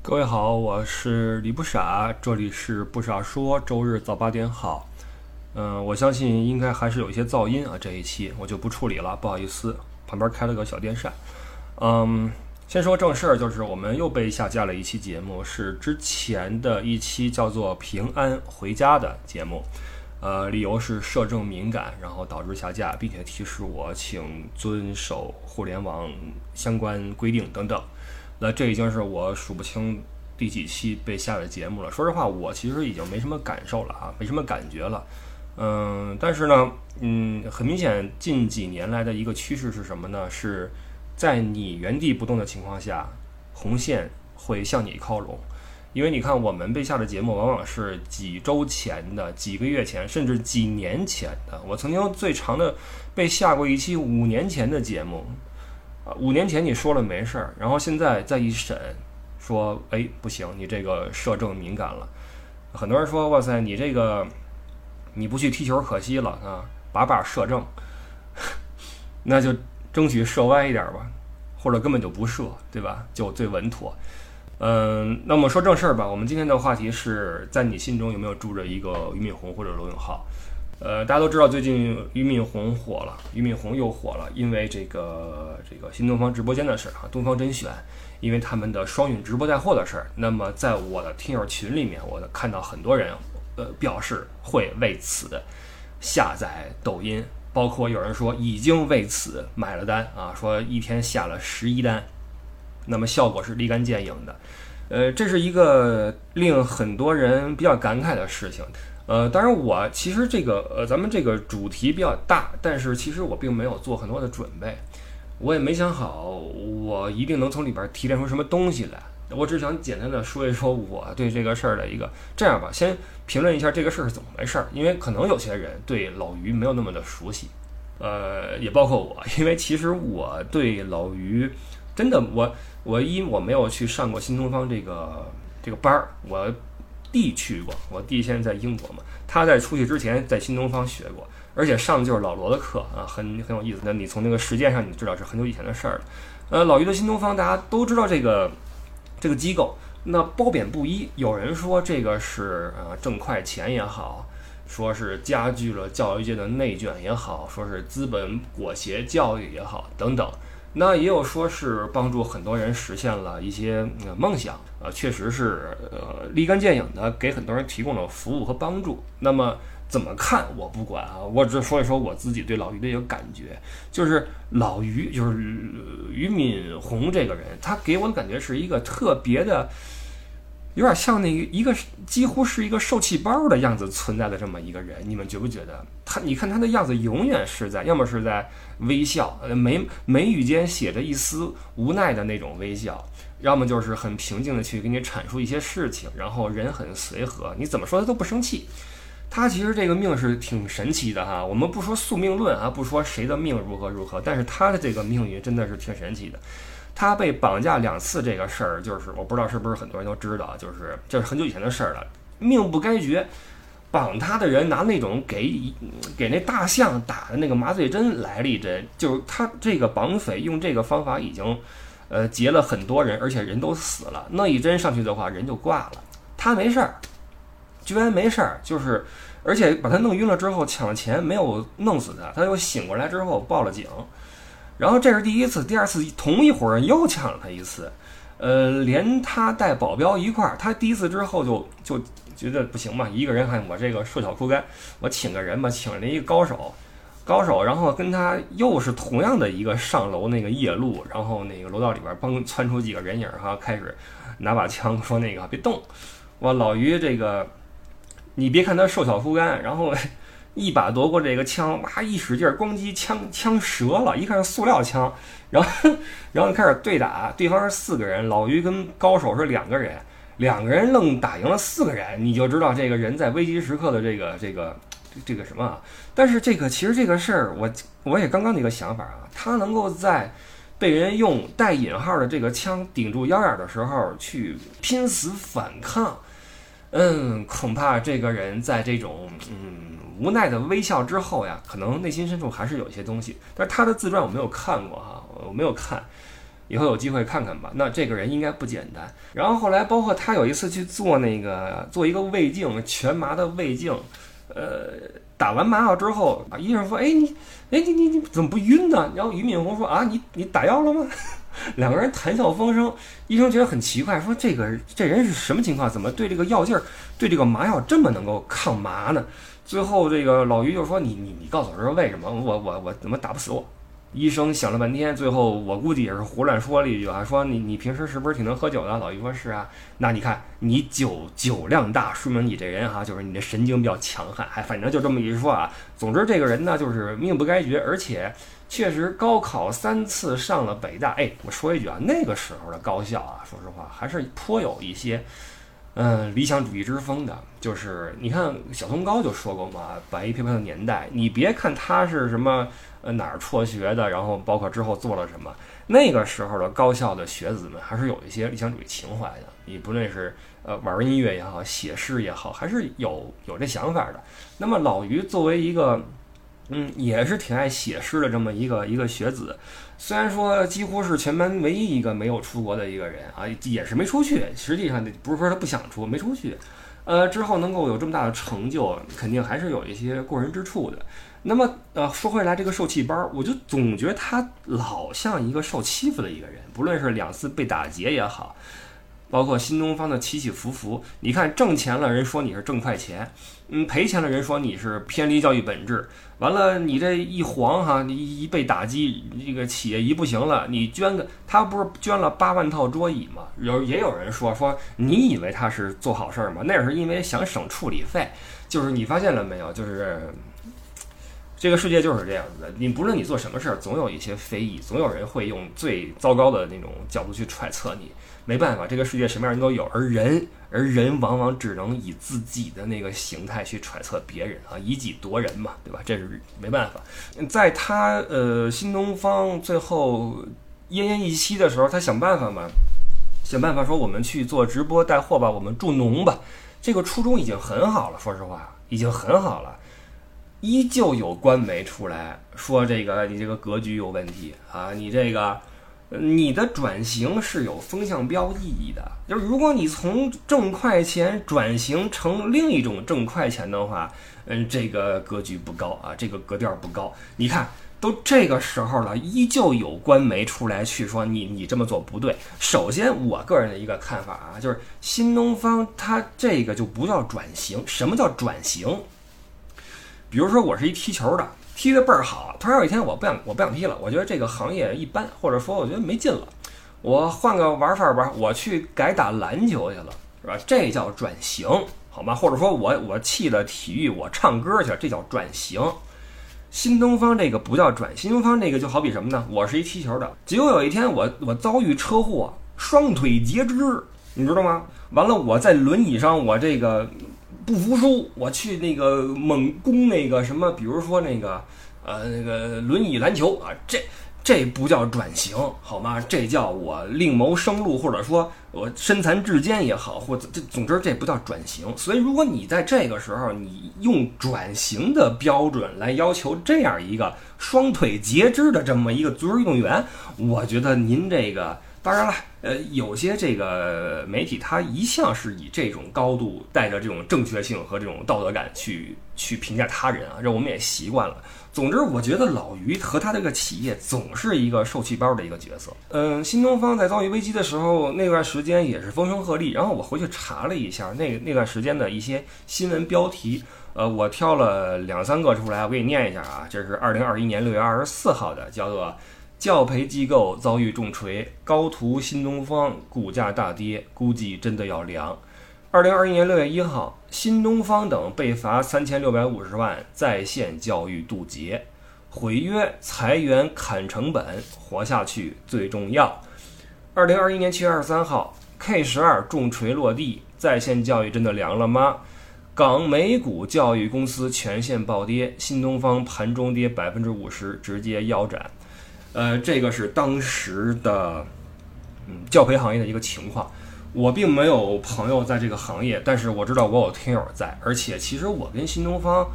各位好，我是李不傻，这里是不傻说，周日早八点好。嗯，我相信应该还是有一些噪音啊，这一期我就不处理了，不好意思，旁边开了个小电扇。嗯，先说正事儿，就是我们又被下架了一期节目，是之前的一期叫做《平安回家》的节目，呃，理由是摄政敏感，然后导致下架，并且提示我请遵守互联网相关规定等等。那这已经是我数不清第几期被下的节目了。说实话，我其实已经没什么感受了啊，没什么感觉了。嗯，但是呢，嗯，很明显，近几年来的一个趋势是什么呢？是在你原地不动的情况下，红线会向你靠拢。因为你看，我们被下的节目往往是几周前的、几个月前，甚至几年前的。我曾经最长的被下过一期五年前的节目。五年前你说了没事儿，然后现在再一审，说哎不行，你这个摄政敏感了。很多人说哇塞，你这个你不去踢球可惜了啊，把把摄政，那就争取射歪一点吧，或者根本就不射，对吧？就最稳妥。嗯，那么说正事儿吧，我们今天的话题是在你心中有没有住着一个俞敏洪或者罗永浩？呃，大家都知道最近俞敏洪火了，俞敏洪又火了，因为这个这个新东方直播间的事儿啊，东方甄选，因为他们的双允直播带货的事儿。那么在我的听友群里面，我看到很多人呃表示会为此下载抖音，包括有人说已经为此买了单啊，说一天下了十一单，那么效果是立竿见影的。呃，这是一个令很多人比较感慨的事情。呃，当然我其实这个呃，咱们这个主题比较大，但是其实我并没有做很多的准备，我也没想好我一定能从里边提炼出什么东西来。我只想简单的说一说我对这个事儿的一个这样吧，先评论一下这个事儿是怎么回事儿，因为可能有些人对老于没有那么的熟悉，呃，也包括我，因为其实我对老于真的我我一我没有去上过新东方这个这个班儿，我。弟去过，我弟现在在英国嘛，他在出去之前在新东方学过，而且上的就是老罗的课啊，很很有意思。那你从那个时间上，你知道是很久以前的事儿了。呃，老于的新东方大家都知道这个这个机构，那褒贬不一。有人说这个是呃挣快钱也好，说是加剧了教育界的内卷也好，说是资本裹挟教育也好，等等。那也有说是帮助很多人实现了一些梦想啊，确实是呃立竿见影的给很多人提供了服务和帮助。那么怎么看我不管啊，我只说一说我自己对老于的一个感觉，就是老于就是俞敏洪这个人，他给我的感觉是一个特别的。有点像那一个几乎是一个受气包的样子存在的这么一个人，你们觉不觉得他？你看他的样子，永远是在，要么是在微笑，眉眉宇间写着一丝无奈的那种微笑，要么就是很平静的去给你阐述一些事情，然后人很随和，你怎么说他都不生气。他其实这个命是挺神奇的哈，我们不说宿命论啊，不说谁的命如何如何，但是他的这个命运真的是挺神奇的。他被绑架两次这个事儿，就是我不知道是不是很多人都知道，就是这是很久以前的事儿了。命不该绝，绑他的人拿那种给给那大象打的那个麻醉针来了一针，就是他这个绑匪用这个方法已经呃劫了很多人，而且人都死了。那一针上去的话，人就挂了。他没事儿，居然没事儿，就是而且把他弄晕了之后抢了钱，没有弄死他，他又醒过来之后报了警。然后这是第一次，第二次同一伙人又抢了他一次，呃，连他带保镖一块儿。他第一次之后就就觉得不行嘛，一个人还我这个瘦小枯干，我请个人吧，请了一个高手，高手，然后跟他又是同样的一个上楼那个夜路，然后那个楼道里边嘣窜出几个人影哈，开始拿把枪说那个别动，哇，老于这个，你别看他瘦小枯干，然后。一把夺过这个枪，哇！一使劲，咣叽，枪枪折了。一看是塑料枪，然后，然后开始对打。对方是四个人，老于跟高手是两个人，两个人愣打赢了四个人，你就知道这个人在危机时刻的这个这个这个什么啊？但是这个其实这个事儿，我我也刚刚的一个想法啊，他能够在被人用带引号的这个枪顶住腰眼的时候去拼死反抗，嗯，恐怕这个人在这种嗯。无奈的微笑之后呀，可能内心深处还是有一些东西。但是他的自传我没有看过哈，我没有看。以后有机会看看吧。那这个人应该不简单。然后后来包括他有一次去做那个做一个胃镜，全麻的胃镜，呃，打完麻药之后，啊，医生说，哎你，哎你你你怎么不晕呢？然后俞敏洪说啊，你你打药了吗？两个人谈笑风生，医生觉得很奇怪，说这个这人是什么情况？怎么对这个药劲儿，对这个麻药这么能够抗麻呢？最后这个老于就说：“你你你告诉我说为什么？我我我怎么打不死我？”医生想了半天，最后我估计也是胡乱说了一句啊，说你你平时是不是挺能喝酒的？老于说是啊，那你看你酒酒量大，说明你这人哈就是你的神经比较强悍，还反正就这么一说啊。总之这个人呢就是命不该绝，而且确实高考三次上了北大。哎，我说一句啊，那个时候的高校啊，说实话还是颇有一些。嗯，理想主义之风的，就是你看小松高就说过嘛，白衣飘飘的年代，你别看他是什么呃哪儿辍学的，然后包括之后做了什么，那个时候的高校的学子们还是有一些理想主义情怀的。你不论是呃玩音乐也好，写诗也好，还是有有这想法的。那么老于作为一个。嗯，也是挺爱写诗的这么一个一个学子，虽然说几乎是全班唯一一个没有出国的一个人啊，也是没出去。实际上不是说他不想出，没出去。呃，之后能够有这么大的成就，肯定还是有一些过人之处的。那么，呃，说回来这个受气包，我就总觉得他老像一个受欺负的一个人，不论是两次被打劫也好。包括新东方的起起伏伏，你看挣钱了人说你是挣快钱，嗯，赔钱了人说你是偏离教育本质。完了，你这一黄哈，你一被打击，这个企业一不行了，你捐个他不是捐了八万套桌椅吗？有也有人说说你以为他是做好事儿吗？那是因为想省处理费。就是你发现了没有？就是这个世界就是这样子的。你不论你做什么事儿，总有一些非议，总有人会用最糟糕的那种角度去揣测你。没办法，这个世界什么样人都有，而人，而人往往只能以自己的那个形态去揣测别人啊，以己夺人嘛，对吧？这是没办法。在他呃新东方最后奄奄一息的时候，他想办法嘛，想办法说我们去做直播带货吧，我们助农吧。这个初衷已经很好了，说实话，已经很好了。依旧有官媒出来说这个你这个格局有问题啊，你这个。你的转型是有风向标意义的，就是如果你从挣快钱转型成另一种挣快钱的话，嗯，这个格局不高啊，这个格调不高。你看，都这个时候了，依旧有官媒出来去说你你这么做不对。首先，我个人的一个看法啊，就是新东方它这个就不叫转型。什么叫转型？比如说，我是一踢球的。踢得倍儿好，突然有一天我不想我不想踢了，我觉得这个行业一般，或者说我觉得没劲了，我换个玩法吧，我去改打篮球去了，是吧？这叫转型，好吗？或者说我我弃了。体育，我唱歌去了，这叫转型。新东方这个不叫转，新东方这个就好比什么呢？我是一踢球的，结果有一天我我遭遇车祸，双腿截肢，你知道吗？完了。我在轮椅上，我这个。不服输，我去那个猛攻那个什么，比如说那个，呃，那个轮椅篮球啊，这这不叫转型好吗？这叫我另谋生路，或者说我身残志坚也好，或者这总之这不叫转型。所以，如果你在这个时候你用转型的标准来要求这样一个双腿截肢的这么一个足球运动员，我觉得您这个。当然了，呃，有些这个媒体，他一向是以这种高度带着这种正确性和这种道德感去去评价他人啊，这我们也习惯了。总之，我觉得老于和他这个企业总是一个受气包的一个角色。嗯，新东方在遭遇危机的时候，那段时间也是风声鹤唳。然后我回去查了一下那那段时间的一些新闻标题，呃，我挑了两三个出来，我给你念一下啊。这是二零二一年六月二十四号的，叫做。教培机构遭遇重锤，高途、新东方股价大跌，估计真的要凉。二零二一年六月一号，新东方等被罚三千六百五十万，在线教育渡劫，毁约、裁员、砍成本，活下去最重要。二零二一年七月二十三号，K 十二重锤落地，在线教育真的凉了吗？港美股教育公司全线暴跌，新东方盘中跌百分之五十，直接腰斩。呃，这个是当时的嗯教培行业的一个情况。我并没有朋友在这个行业，但是我知道我有听友在，而且其实我跟新东方，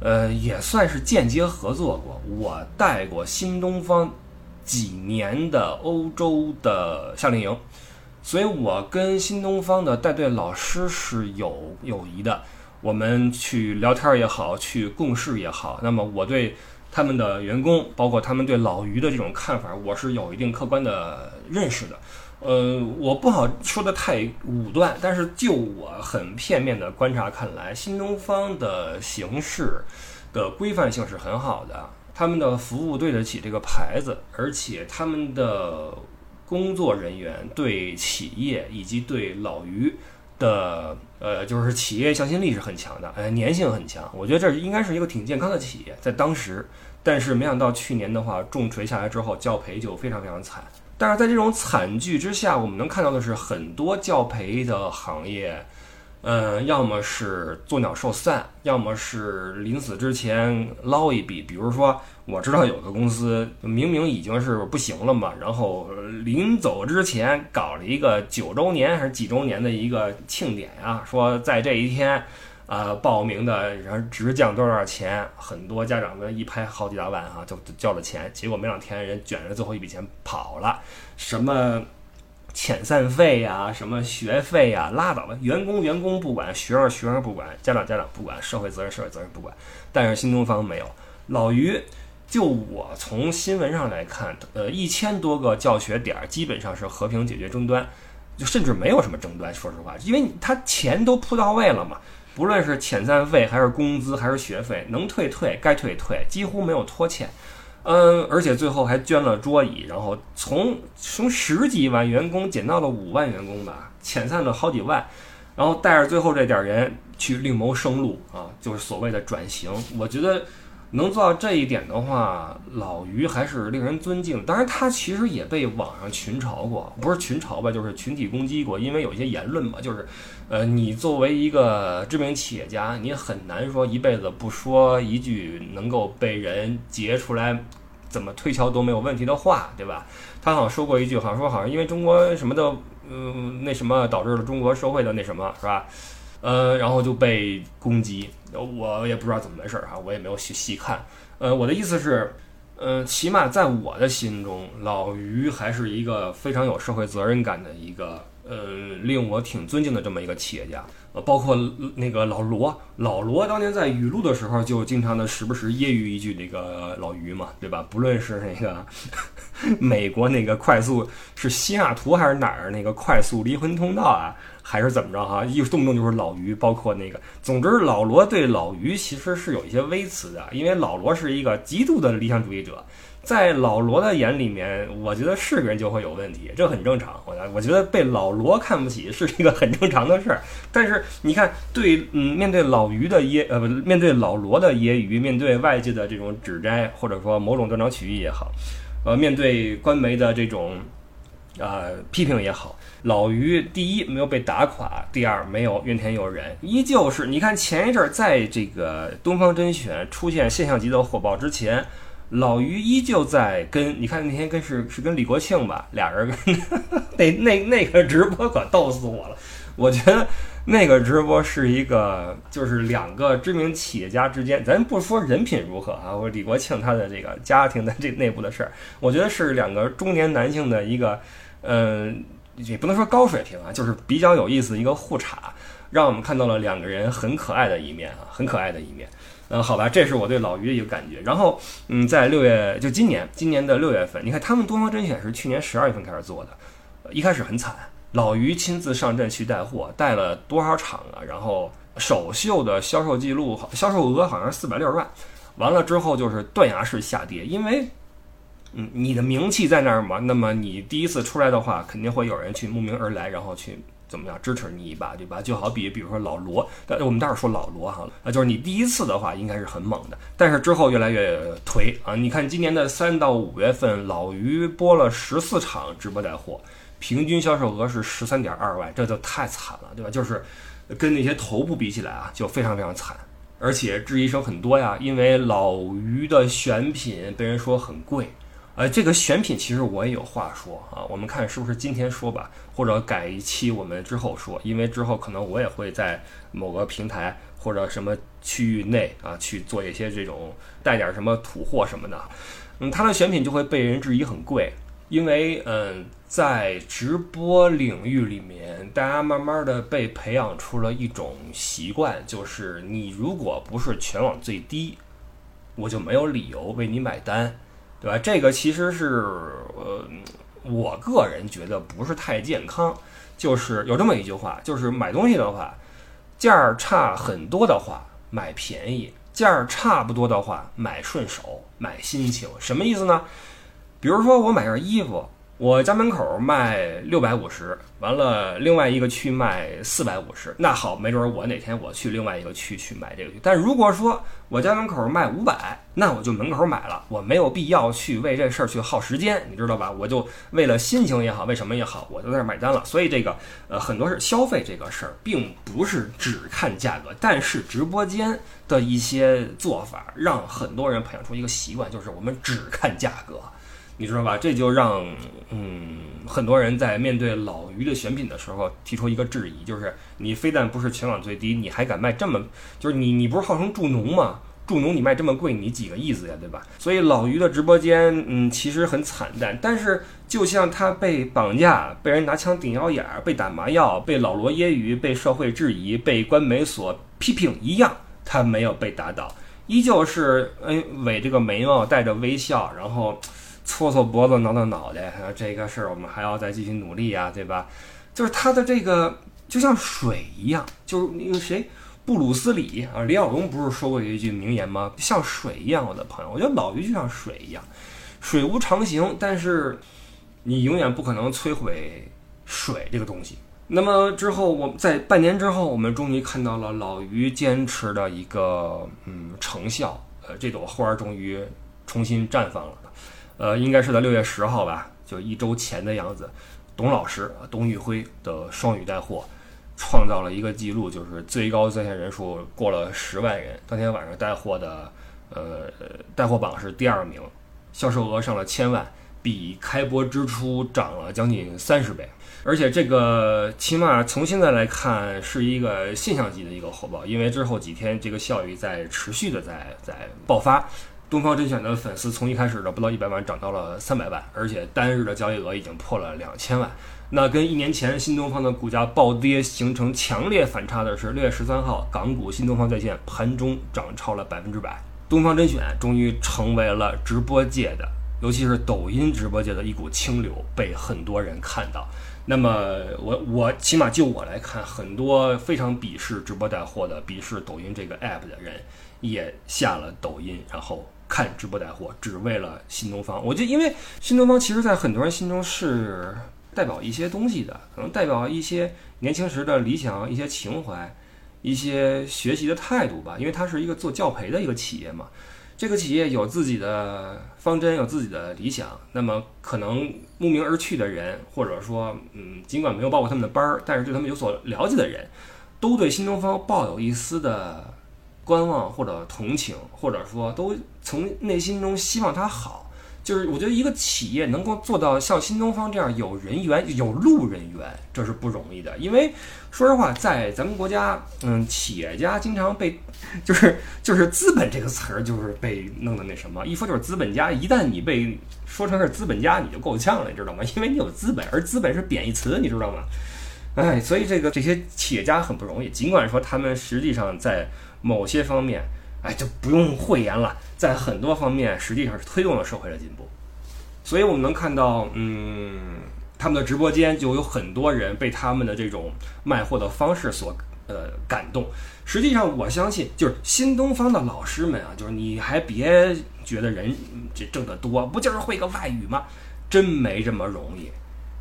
呃，也算是间接合作过。我带过新东方几年的欧洲的夏令营，所以我跟新东方的带队老师是有友谊的。我们去聊天也好，去共事也好，那么我对他们的员工，包括他们对老于的这种看法，我是有一定客观的认识的。呃，我不好说的太武断，但是就我很片面的观察看来，新东方的形式的规范性是很好的，他们的服务对得起这个牌子，而且他们的工作人员对企业以及对老于的呃，就是企业向心力是很强的，呃，粘性很强。我觉得这应该是一个挺健康的企业，在当时，但是没想到去年的话重锤下来之后，教培就非常非常惨。但是在这种惨剧之下，我们能看到的是很多教培的行业，呃，要么是作鸟兽散，要么是临死之前捞一笔。比如说，我知道有个公司明明已经是不行了嘛，然后临走之前搞了一个九周年还是几周年的一个庆典呀，说在这一天。呃，报名的人直降多少钱？很多家长们一拍好几大万哈，就交了钱，结果没两天人卷着最后一笔钱跑了。什么遣散费呀，什么学费呀，拉倒吧！员工员工不管，学生学生不管，家长家长不管，社会责任社会责任不管。但是新东方没有。老于，就我从新闻上来看，呃，一千多个教学点儿基本上是和平解决争端，就甚至没有什么争端。说实话，因为他钱都铺到位了嘛。不论是遣散费还是工资还是学费，能退退，该退退，几乎没有拖欠。嗯，而且最后还捐了桌椅，然后从从十几万员工减到了五万员工吧，遣散了好几万，然后带着最后这点人去另谋生路啊，就是所谓的转型。我觉得。能做到这一点的话，老于还是令人尊敬。当然，他其实也被网上群嘲过，不是群嘲吧，就是群体攻击过。因为有一些言论嘛，就是，呃，你作为一个知名企业家，你很难说一辈子不说一句能够被人截出来，怎么推敲都没有问题的话，对吧？他好像说过一句，好像说好像因为中国什么的，嗯，那什么导致了中国社会的那什么，是吧？呃，然后就被攻击，我也不知道怎么回事儿哈，我也没有细细看。呃，我的意思是，呃，起码在我的心中，老于还是一个非常有社会责任感的一个，呃，令我挺尊敬的这么一个企业家。包括那个老罗，老罗当年在语录的时候就经常的时不时揶揄一句那个老于嘛，对吧？不论是那个 美国那个快速是西雅图还是哪儿那个快速离婚通道啊。还是怎么着哈？一动不动就是老于，包括那个，总之老罗对老于其实是有一些微词的，因为老罗是一个极度的理想主义者，在老罗的眼里面，我觉得是个人就会有问题，这很正常。我我觉得被老罗看不起是一个很正常的事儿。但是你看，对嗯，面对老于的揶呃不，面对老罗的揶揄，面对外界的这种指摘，或者说某种断章取义也好，呃，面对官媒的这种呃批评也好。老于第一没有被打垮，第二没有怨天尤人，依旧是你看前一阵儿在这个东方甄选出现现象级的火爆之前，老于依旧在跟你看那天跟是是跟李国庆吧俩人 那那那个直播可逗死我了，我觉得那个直播是一个就是两个知名企业家之间，咱不说人品如何啊，或李国庆他的这个家庭的这内部的事儿，我觉得是两个中年男性的一个嗯。也不能说高水平啊，就是比较有意思的一个互查，让我们看到了两个人很可爱的一面啊，很可爱的一面。嗯，好吧，这是我对老于的一个感觉。然后，嗯，在六月，就今年，今年的六月份，你看他们东方甄选是去年十二月份开始做的，一开始很惨，老于亲自上阵去带货，带了多少场啊？然后首秀的销售记录，销售额好像是四百六十万，完了之后就是断崖式下跌，因为。嗯，你的名气在那儿嘛？那么你第一次出来的话，肯定会有人去慕名而来，然后去怎么样支持你一把，对吧？就好比比如说老罗，但我们待会儿说老罗哈，啊，就是你第一次的话应该是很猛的，但是之后越来越颓啊。你看今年的三到五月份，老于播了十四场直播带货，平均销售额是十三点二万，这就太惨了，对吧？就是跟那些头部比起来啊，就非常非常惨，而且质疑声很多呀，因为老于的选品被人说很贵。呃，这个选品其实我也有话说啊，我们看是不是今天说吧，或者改一期我们之后说，因为之后可能我也会在某个平台或者什么区域内啊去做一些这种带点什么土货什么的，嗯，它的选品就会被人质疑很贵，因为嗯，在直播领域里面，大家慢慢的被培养出了一种习惯，就是你如果不是全网最低，我就没有理由为你买单，对吧？这个其实是呃，我个人觉得不是太健康。就是有这么一句话，就是买东西的话，价儿差很多的话买便宜，价儿差不多的话买顺手，买心情。什么意思呢？比如说我买件衣服。我家门口卖六百五十，完了另外一个区卖四百五十。那好，没准我哪天我去另外一个区去买这个。但如果说我家门口卖五百，那我就门口买了，我没有必要去为这事儿去耗时间，你知道吧？我就为了心情也好，为什么也好，我就在这买单了。所以这个呃，很多是消费这个事儿，并不是只看价格，但是直播间的一些做法，让很多人培养出一个习惯，就是我们只看价格。你知道吧？这就让嗯很多人在面对老于的选品的时候提出一个质疑，就是你非但不是全网最低，你还敢卖这么，就是你你不是号称助农吗？助农你卖这么贵，你几个意思呀？对吧？所以老于的直播间嗯其实很惨淡，但是就像他被绑架、被人拿枪顶腰眼儿、被打麻药、被老罗揶揄、被社会质疑、被官媒所批评一样，他没有被打倒，依旧是哎伪这个眉毛，带着微笑，然后。搓搓脖子，挠挠脑袋，这个事儿我们还要再继续努力呀，对吧？就是他的这个就像水一样，就是那个谁，布鲁斯李啊，李小龙不是说过一句名言吗？像水一样，我的朋友，我觉得老于就像水一样，水无常形，但是你永远不可能摧毁水这个东西。那么之后，我们在半年之后，我们终于看到了老于坚持的一个嗯成效，呃，这朵花终于重新绽放了。呃，应该是在六月十号吧，就一周前的样子。董老师董宇辉的双语带货，创造了一个记录，就是最高在线人数过了十万人。当天晚上带货的，呃，带货榜是第二名，销售额上了千万，比开播之初涨了将近三十倍。而且这个起码从现在来看是一个现象级的一个火爆，因为之后几天这个效益在持续的在在爆发。东方甄选的粉丝从一开始的不到一百万涨到了三百万，而且单日的交易额已经破了两千万。那跟一年前新东方的股价暴跌形成强烈反差的是，六月十三号港股新东方在线盘中涨超了百分之百。东方甄选终于成为了直播界的，尤其是抖音直播界的一股清流，被很多人看到。那么我我起码就我来看，很多非常鄙视直播带货的、鄙视抖音这个 app 的人，也下了抖音，然后。看直播带货，只为了新东方。我觉得，因为新东方其实，在很多人心中是代表一些东西的，可能代表一些年轻时的理想、一些情怀、一些学习的态度吧。因为它是一个做教培的一个企业嘛，这个企业有自己的方针，有自己的理想。那么，可能慕名而去的人，或者说，嗯，尽管没有报过他们的班儿，但是对他们有所了解的人，都对新东方抱有一丝的。观望或者同情，或者说都从内心中希望它好，就是我觉得一个企业能够做到像新东方这样有人员、有路人缘，这是不容易的。因为说实话，在咱们国家，嗯，企业家经常被就是就是资本这个词儿就是被弄的那什么，一说就是资本家。一旦你被说成是资本家，你就够呛了，你知道吗？因为你有资本，而资本是贬义词，你知道吗？哎，所以这个这些企业家很不容易，尽管说他们实际上在。某些方面，哎，就不用讳言了。在很多方面，实际上是推动了社会的进步。所以我们能看到，嗯，他们的直播间就有很多人被他们的这种卖货的方式所呃感动。实际上，我相信，就是新东方的老师们啊，就是你还别觉得人这挣得多，不就是会个外语吗？真没这么容易。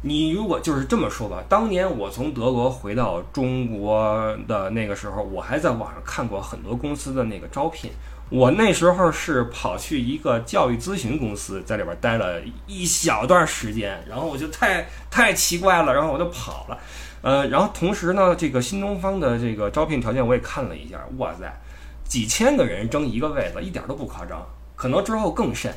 你如果就是这么说吧，当年我从德国回到中国的那个时候，我还在网上看过很多公司的那个招聘。我那时候是跑去一个教育咨询公司，在里边待了一小段时间，然后我就太太奇怪了，然后我就跑了。呃，然后同时呢，这个新东方的这个招聘条件我也看了一下，哇塞，几千个人争一个位子，一点都不夸张，可能之后更甚。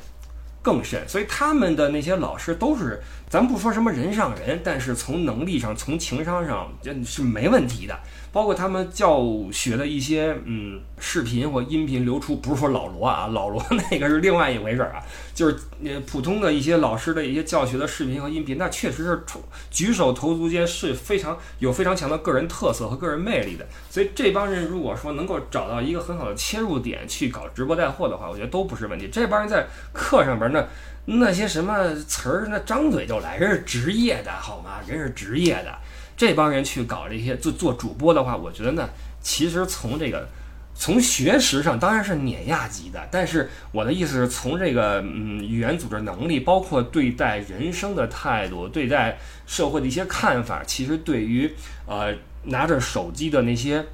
更甚。所以他们的那些老师都是，咱不说什么人上人，但是从能力上、从情商上，这是没问题的。包括他们教学的一些嗯视频或音频流出，不是说老罗啊，老罗那个是另外一回事儿啊，就是呃普通的一些老师的一些教学的视频和音频，那确实是举手投足间是非常有非常强的个人特色和个人魅力的。所以这帮人如果说能够找到一个很好的切入点去搞直播带货的话，我觉得都不是问题。这帮人在课上边那那些什么词儿，那张嘴就来，人是职业的好吗？人是职业的。这帮人去搞这些做做主播的话，我觉得呢，其实从这个从学识上当然是碾压级的，但是我的意思是从这个嗯语言组织能力，包括对待人生的态度，对待社会的一些看法，其实对于呃拿着手机的那些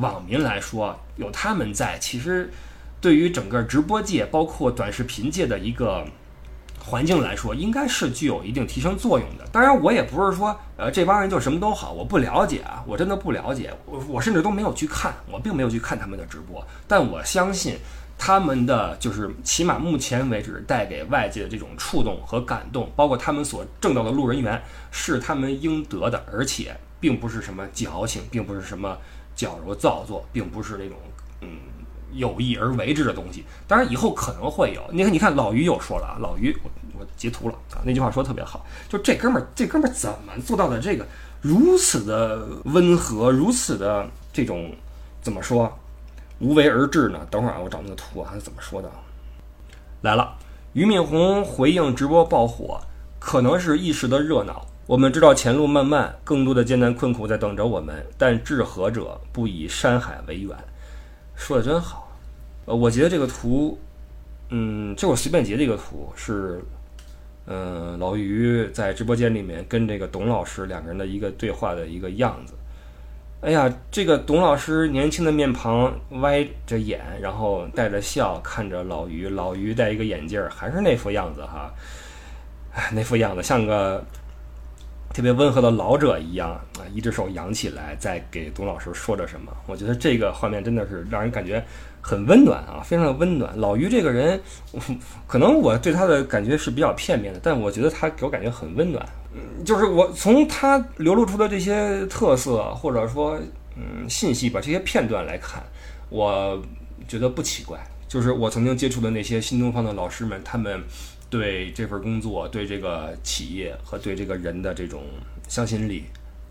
网民来说，有他们在，其实对于整个直播界，包括短视频界的一个。环境来说，应该是具有一定提升作用的。当然，我也不是说，呃，这帮人就什么都好，我不了解啊，我真的不了解，我我甚至都没有去看，我并没有去看他们的直播。但我相信，他们的就是起码目前为止带给外界的这种触动和感动，包括他们所挣到的路人缘，是他们应得的，而且并不是什么矫情，并不是什么矫揉造作，并不是那种嗯。有意而为之的东西，当然以后可能会有。你看，你看老于又说了啊，老于，我我截图了啊，那句话说特别好，就这哥们儿，这哥们儿怎么做到的这个如此的温和，如此的这种怎么说无为而治呢？等会儿啊，我找那个图啊，他怎么说的？来了，俞敏洪回应直播爆火，可能是一时的热闹。我们知道前路漫漫，更多的艰难困苦在等着我们，但治河者不以山海为远。说的真好。呃，我觉得这个图，嗯，就我随便截的一个图，是，嗯，老于在直播间里面跟这个董老师两个人的一个对话的一个样子。哎呀，这个董老师年轻的面庞，歪着眼，然后带着笑看着老于，老于戴一个眼镜，还是那副样子哈，那副样子像个。特别温和的老者一样啊，一只手扬起来，在给董老师说着什么。我觉得这个画面真的是让人感觉很温暖啊，非常的温暖。老于这个人，可能我对他的感觉是比较片面的，但我觉得他给我感觉很温暖。嗯，就是我从他流露出的这些特色，或者说嗯信息吧，这些片段来看，我觉得不奇怪。就是我曾经接触的那些新东方的老师们，他们。对这份工作，对这个企业和对这个人的这种向心力，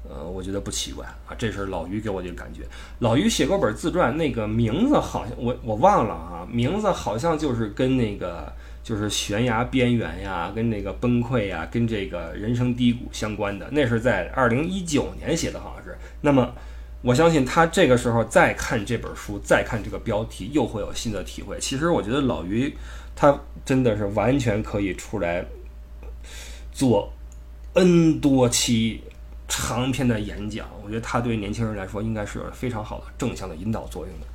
呃，我觉得不奇怪啊。这是老于给我的感觉。老于写过本自传，那个名字好像我我忘了啊，名字好像就是跟那个就是悬崖边缘呀，跟那个崩溃呀，跟这个人生低谷相关的。那是在二零一九年写的，好像是。那么我相信他这个时候再看这本书，再看这个标题，又会有新的体会。其实我觉得老于。他真的是完全可以出来做 N 多期长篇的演讲，我觉得他对年轻人来说应该是有非常好的正向的引导作用的。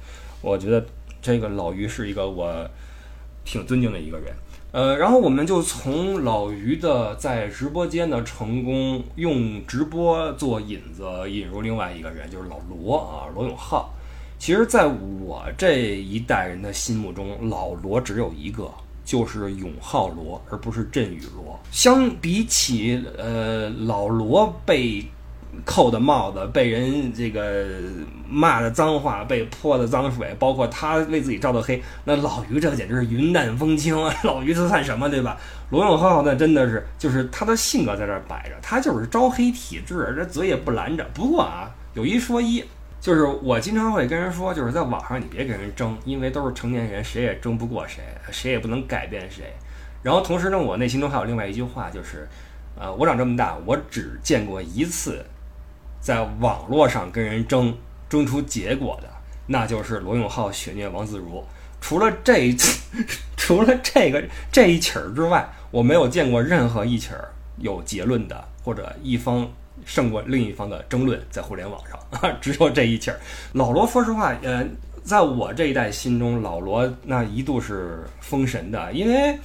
我觉得这个老于是一个我挺尊敬的一个人。呃，然后我们就从老于的在直播间的成功，用直播做引子引入另外一个人，就是老罗啊，罗永浩。其实，在我这一代人的心目中，老罗只有一个，就是永浩罗，而不是振宇罗。相比起，呃，老罗被扣的帽子，被人这个骂的脏话，被泼的脏水，包括他为自己照的黑，那老于这简直是云淡风轻啊！老于这算什么，对吧？罗永浩那真的是，就是他的性格在这摆着，他就是招黑体质，这嘴也不拦着。不过啊，有一说一。就是我经常会跟人说，就是在网上你别跟人争，因为都是成年人，谁也争不过谁，谁也不能改变谁。然后同时呢，我内心中还有另外一句话，就是，呃，我长这么大，我只见过一次，在网络上跟人争争出结果的，那就是罗永浩血虐王自如。除了这一次，除了这个这一起儿之外，我没有见过任何一起儿有结论的，或者一方。胜过另一方的争论，在互联网上啊，只有这一气儿。老罗，说实话，呃，在我这一代心中，老罗那一度是封神的，因为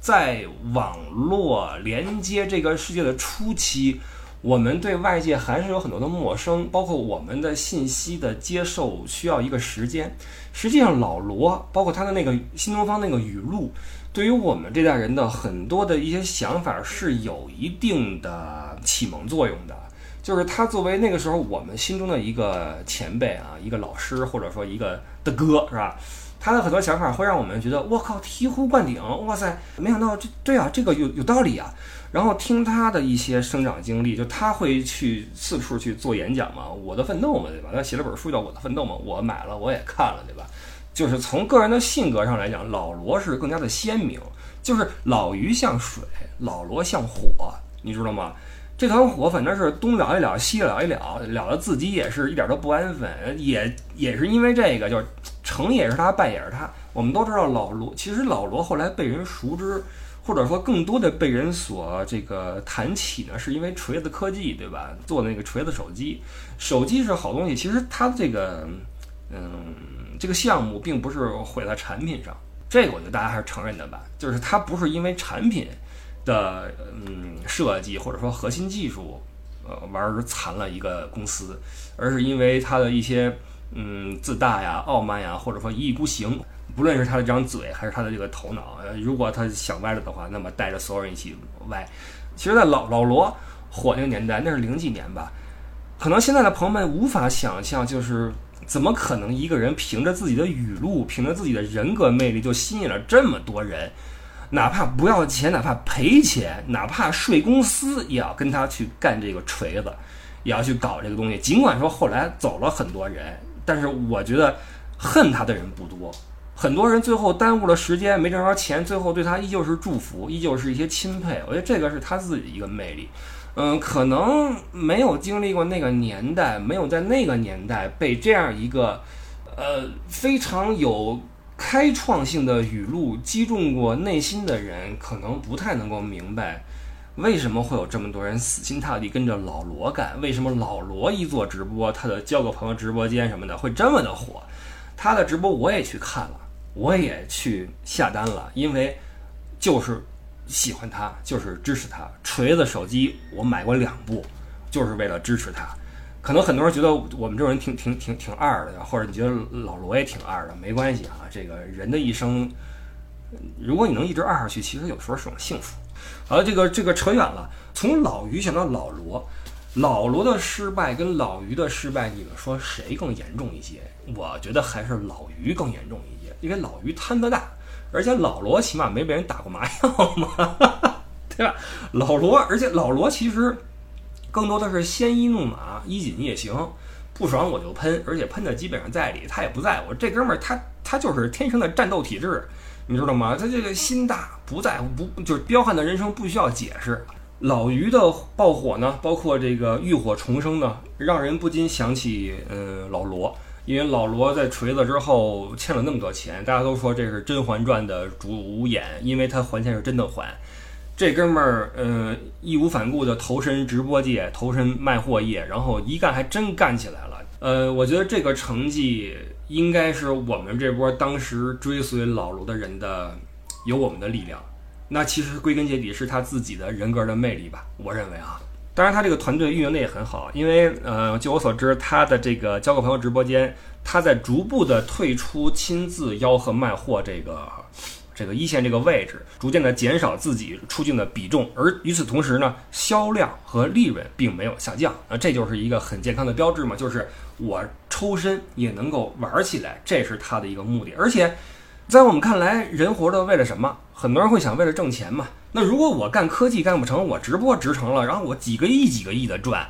在网络连接这个世界的初期，我们对外界还是有很多的陌生，包括我们的信息的接受需要一个时间。实际上，老罗包括他的那个新东方那个语录，对于我们这代人的很多的一些想法是有一定的启蒙作用的。就是他作为那个时候我们心中的一个前辈啊，一个老师或者说一个的哥，是吧？他的很多想法会让我们觉得，我靠，醍醐灌顶，哇塞，没想到这对啊，这个有有道理啊。然后听他的一些生长经历，就他会去四处去做演讲嘛，我的奋斗嘛，对吧？他写了本书叫《我的奋斗》嘛，我买了，我也看了，对吧？就是从个人的性格上来讲，老罗是更加的鲜明，就是老于像水，老罗像火，你知道吗？这团火反正是东燎一燎，西燎一燎，燎的自己也是一点都不安分，也也是因为这个，就是成也是他，败也是他。我们都知道老罗，其实老罗后来被人熟知，或者说更多的被人所这个谈起呢，是因为锤子科技，对吧？做那个锤子手机，手机是好东西，其实它这个，嗯，这个项目并不是毁在产品上，这个我觉得大家还是承认的吧，就是它不是因为产品。的嗯设计或者说核心技术，呃玩残了一个公司，而是因为他的一些嗯自大呀、傲慢呀，或者说一意孤行。不论是他的这张嘴，还是他的这个头脑，如果他想歪了的话，那么带着所有人一起歪。其实，在老老罗火那个年代，那是零几年吧，可能现在的朋友们无法想象，就是怎么可能一个人凭着自己的语录，凭着自己的人格魅力，就吸引了这么多人。哪怕不要钱，哪怕赔钱，哪怕睡公司，也要跟他去干这个锤子，也要去搞这个东西。尽管说后来走了很多人，但是我觉得恨他的人不多。很多人最后耽误了时间，没挣着钱，最后对他依旧是祝福，依旧是一些钦佩。我觉得这个是他自己的一个魅力。嗯，可能没有经历过那个年代，没有在那个年代被这样一个呃非常有。开创性的语录击中过内心的人，可能不太能够明白，为什么会有这么多人死心塌地跟着老罗干？为什么老罗一做直播，他的交个朋友直播间什么的会这么的火？他的直播我也去看了，我也去下单了，因为就是喜欢他，就是支持他。锤子手机我买过两部，就是为了支持他。可能很多人觉得我们这种人挺挺挺挺二的，或者你觉得老罗也挺二的，没关系啊。这个人的一生，如果你能一直二下去，其实有时候是种幸福。好了，这个这个扯远了。从老于想到老罗，老罗的失败跟老于的失败，你们说谁更严重一些？我觉得还是老于更严重一些，因为老于摊子大，而且老罗起码没被人打过麻药嘛，对吧？老罗，而且老罗其实。更多的是鲜衣怒马，衣锦夜行，不爽我就喷，而且喷的基本上在理，他也不在乎。这哥们儿他他就是天生的战斗体质，你知道吗？他这个心大，不在乎，不就是彪悍的人生不需要解释。老于的爆火呢，包括这个浴火重生呢，让人不禁想起呃老罗，因为老罗在锤子之后欠了那么多钱，大家都说这是《甄嬛传》的主演，因为他还钱是真的还。这哥们儿，呃，义无反顾的投身直播界，投身卖货业，然后一干还真干起来了。呃，我觉得这个成绩应该是我们这波当时追随老罗的人的有我们的力量。那其实归根结底是他自己的人格的魅力吧，我认为啊。当然，他这个团队运营的也很好，因为呃，据我所知，他的这个交个朋友直播间，他在逐步的退出亲自吆喝卖货这个。这个一线这个位置逐渐的减少自己出镜的比重，而与此同时呢，销量和利润并没有下降，那这就是一个很健康的标志嘛，就是我抽身也能够玩起来，这是他的一个目的。而且，在我们看来，人活着为了什么？很多人会想为了挣钱嘛。那如果我干科技干不成，我直播直成了，然后我几个亿几个亿的赚，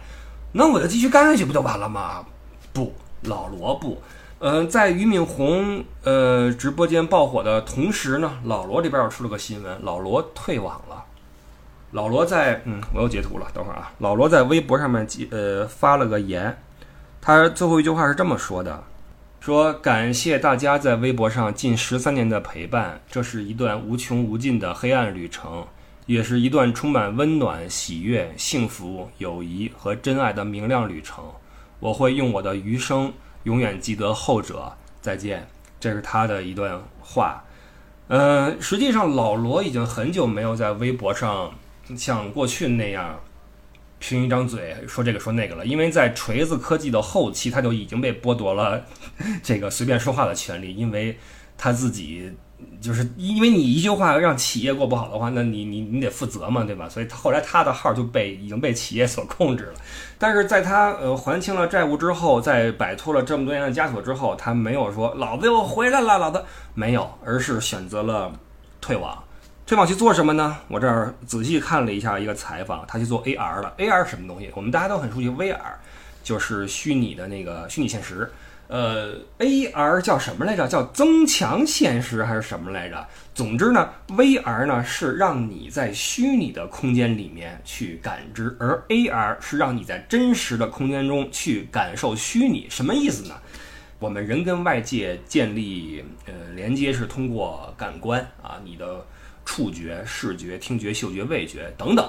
那我就继续干下去不就完了吗？不，老罗不。嗯，在俞敏洪呃直播间爆火的同时呢，老罗这边又出了个新闻，老罗退网了。老罗在嗯，我又截图了，等会儿啊。老罗在微博上面呃发了个言，他最后一句话是这么说的：说感谢大家在微博上近十三年的陪伴，这是一段无穷无尽的黑暗旅程，也是一段充满温暖、喜悦、幸福、友谊和真爱的明亮旅程。我会用我的余生。永远记得后者。再见，这是他的一段话。呃，实际上老罗已经很久没有在微博上像过去那样凭一张嘴说这个说那个了，因为在锤子科技的后期，他就已经被剥夺了这个随便说话的权利，因为他自己就是因为你一句话让企业过不好的话，那你你你得负责嘛，对吧？所以后来他的号就被已经被企业所控制了。但是在他呃还清了债务之后，在摆脱了这么多年的枷锁之后，他没有说老子又回来了，老子没有，而是选择了退网。退网去做什么呢？我这儿仔细看了一下一个采访，他去做 AR 了。AR 什么东西？我们大家都很熟悉，VR 就是虚拟的那个虚拟现实。呃，AR 叫什么来着？叫增强现实还是什么来着？总之呢，VR 呢是让你在虚拟的空间里面去感知，而 AR 是让你在真实的空间中去感受虚拟。什么意思呢？我们人跟外界建立呃连接是通过感官啊，你的。触觉、视觉、听觉、嗅觉、味觉等等。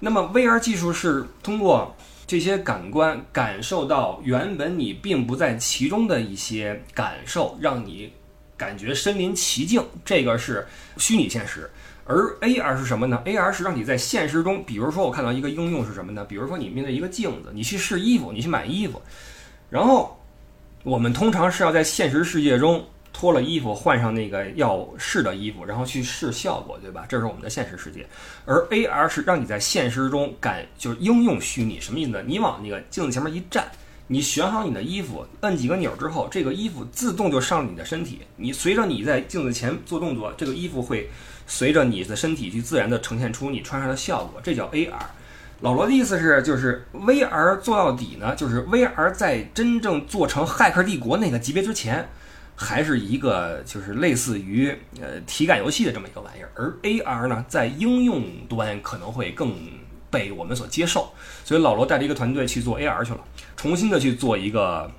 那么，VR 技术是通过这些感官感受到原本你并不在其中的一些感受，让你感觉身临其境。这个是虚拟现实。而 AR 是什么呢？AR 是让你在现实中，比如说我看到一个应用是什么呢？比如说你面对一个镜子，你去试衣服，你去买衣服，然后我们通常是要在现实世界中。脱了衣服，换上那个要试的衣服，然后去试效果，对吧？这是我们的现实世界。而 AR 是让你在现实中感，就是应用虚拟，什么意思呢？你往那个镜子前面一站，你选好你的衣服，摁几个钮之后，这个衣服自动就上了你的身体。你随着你在镜子前做动作，这个衣服会随着你的身体去自然的呈现出你穿上的效果。这叫 AR。老罗的意思是，就是 VR 做到底呢，就是 VR 在真正做成《骇客帝国》那个级别之前。还是一个就是类似于呃体感游戏的这么一个玩意儿，而 AR 呢，在应用端可能会更被我们所接受，所以老罗带着一个团队去做 AR 去了，重新的去做一个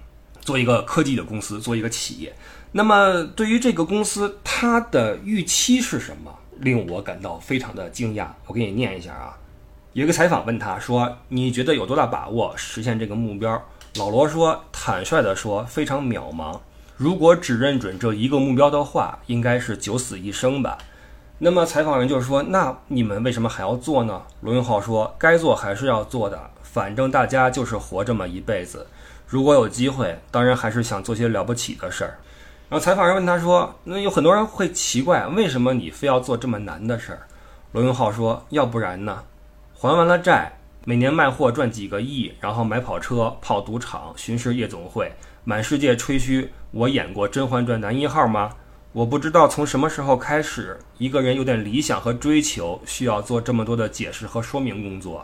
做一个科技的公司，做一个企业。那么对于这个公司，它的预期是什么，令我感到非常的惊讶。我给你念一下啊，有一个采访问他说：“你觉得有多大把握实现这个目标？”老罗说：“坦率的说，非常渺茫。”如果只认准这一个目标的话，应该是九死一生吧。那么采访人就说：“那你们为什么还要做呢？”罗永浩说：“该做还是要做的，反正大家就是活这么一辈子。如果有机会，当然还是想做些了不起的事儿。”然后采访人问他说：“那有很多人会奇怪，为什么你非要做这么难的事儿？”罗永浩说：“要不然呢？还完了债，每年卖货赚几个亿，然后买跑车、跑赌场、巡视夜总会。”满世界吹嘘我演过《甄嬛传》男一号吗？我不知道从什么时候开始，一个人有点理想和追求，需要做这么多的解释和说明工作。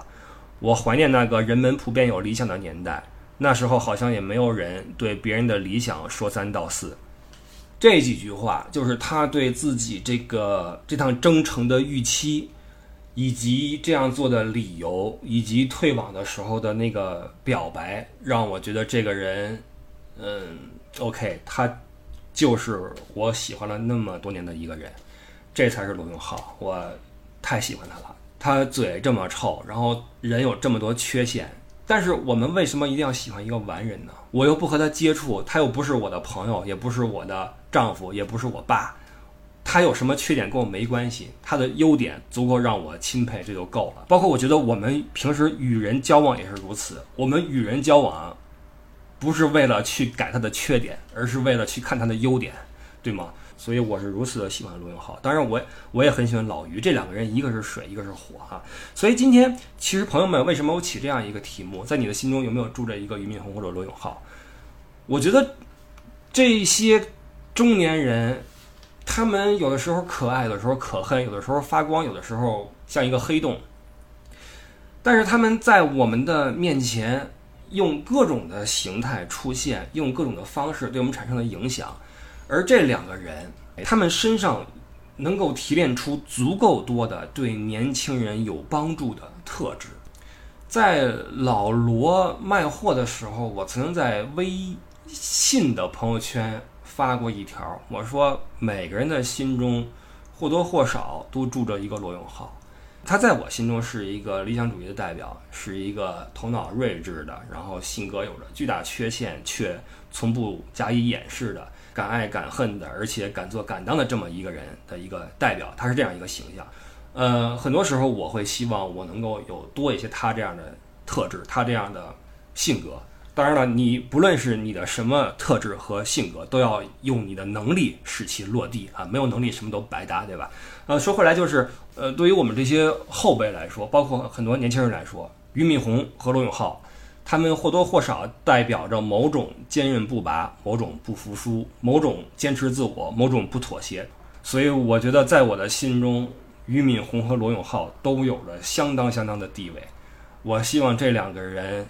我怀念那个人们普遍有理想的年代，那时候好像也没有人对别人的理想说三道四。这几句话就是他对自己这个这趟征程的预期，以及这样做的理由，以及退网的时候的那个表白，让我觉得这个人。嗯，OK，他就是我喜欢了那么多年的一个人，这才是罗永浩，我太喜欢他了。他嘴这么臭，然后人有这么多缺陷，但是我们为什么一定要喜欢一个完人呢？我又不和他接触，他又不是我的朋友，也不是我的丈夫，也不是我爸，他有什么缺点跟我没关系，他的优点足够让我钦佩，这就够了。包括我觉得我们平时与人交往也是如此，我们与人交往。不是为了去改他的缺点，而是为了去看他的优点，对吗？所以我是如此的喜欢罗永浩。当然，我我也很喜欢老于。这两个人，一个是水，一个是火，哈。所以今天，其实朋友们，为什么我起这样一个题目？在你的心中有没有住着一个俞敏洪或者罗永浩？我觉得这些中年人，他们有的时候可爱，有的时候可恨，有的时候发光，有的时候像一个黑洞。但是他们在我们的面前。用各种的形态出现，用各种的方式对我们产生了影响，而这两个人，他们身上能够提炼出足够多的对年轻人有帮助的特质。在老罗卖货的时候，我曾经在微信的朋友圈发过一条，我说每个人的心中或多或少都住着一个罗永浩。他在我心中是一个理想主义的代表，是一个头脑睿智的，然后性格有着巨大缺陷却从不加以掩饰的，敢爱敢恨的，而且敢做敢当的这么一个人的一个代表。他是这样一个形象。呃，很多时候我会希望我能够有多一些他这样的特质，他这样的性格。当然了，你不论是你的什么特质和性格，都要用你的能力使其落地啊！没有能力，什么都白搭，对吧？呃，说回来就是，呃，对于我们这些后辈来说，包括很多年轻人来说，俞敏洪和罗永浩，他们或多或少代表着某种坚韧不拔、某种不服输、某种坚持自我、某种不妥协。所以，我觉得在我的心中，俞敏洪和罗永浩都有着相当相当的地位。我希望这两个人。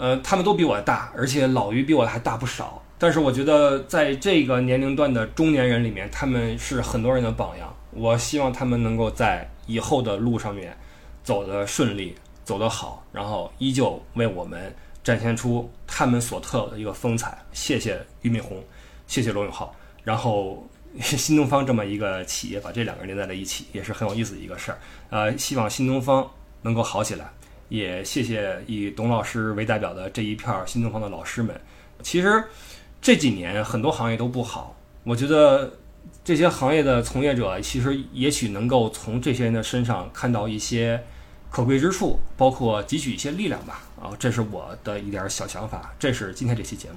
呃，他们都比我大，而且老于比我还大不少。但是我觉得，在这个年龄段的中年人里面，他们是很多人的榜样。我希望他们能够在以后的路上面走得顺利，走得好，然后依旧为我们展现出他们所特有的一个风采。谢谢俞敏洪，谢谢罗永浩。然后新东方这么一个企业，把这两个人连在了一起，也是很有意思的一个事儿。呃，希望新东方能够好起来。也谢谢以董老师为代表的这一片新东方的老师们。其实这几年很多行业都不好，我觉得这些行业的从业者其实也许能够从这些人的身上看到一些可贵之处，包括汲取一些力量吧。啊，这是我的一点小想法。这是今天这期节目。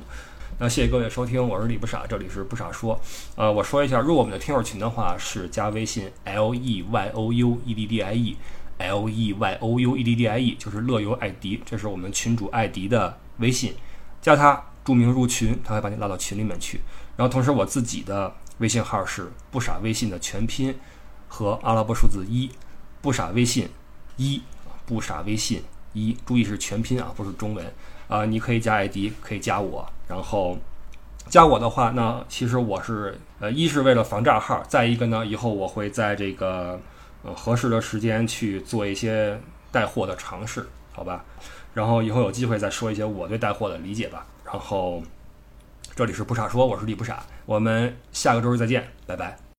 那谢谢各位收听，我是李不傻，这里是不傻说。呃，我说一下，入我们的听友群的话是加微信 l e y o u e d d i e。L E Y O U E D D I E 就是乐游艾迪，这是我们群主艾迪的微信，加他注明入群，他会把你拉到群里面去。然后同时我自己的微信号是不傻微信的全拼和阿拉伯数字一，不傻微信一，不傻微信一，注意是全拼啊，不是中文啊。你可以加艾迪，可以加我，然后加我的话，那其实我是呃，一是为了防诈号，再一个呢，以后我会在这个。呃，合适的时间去做一些带货的尝试，好吧？然后以后有机会再说一些我对带货的理解吧。然后这里是不傻说，我是李不傻，我们下个周日再见，拜拜。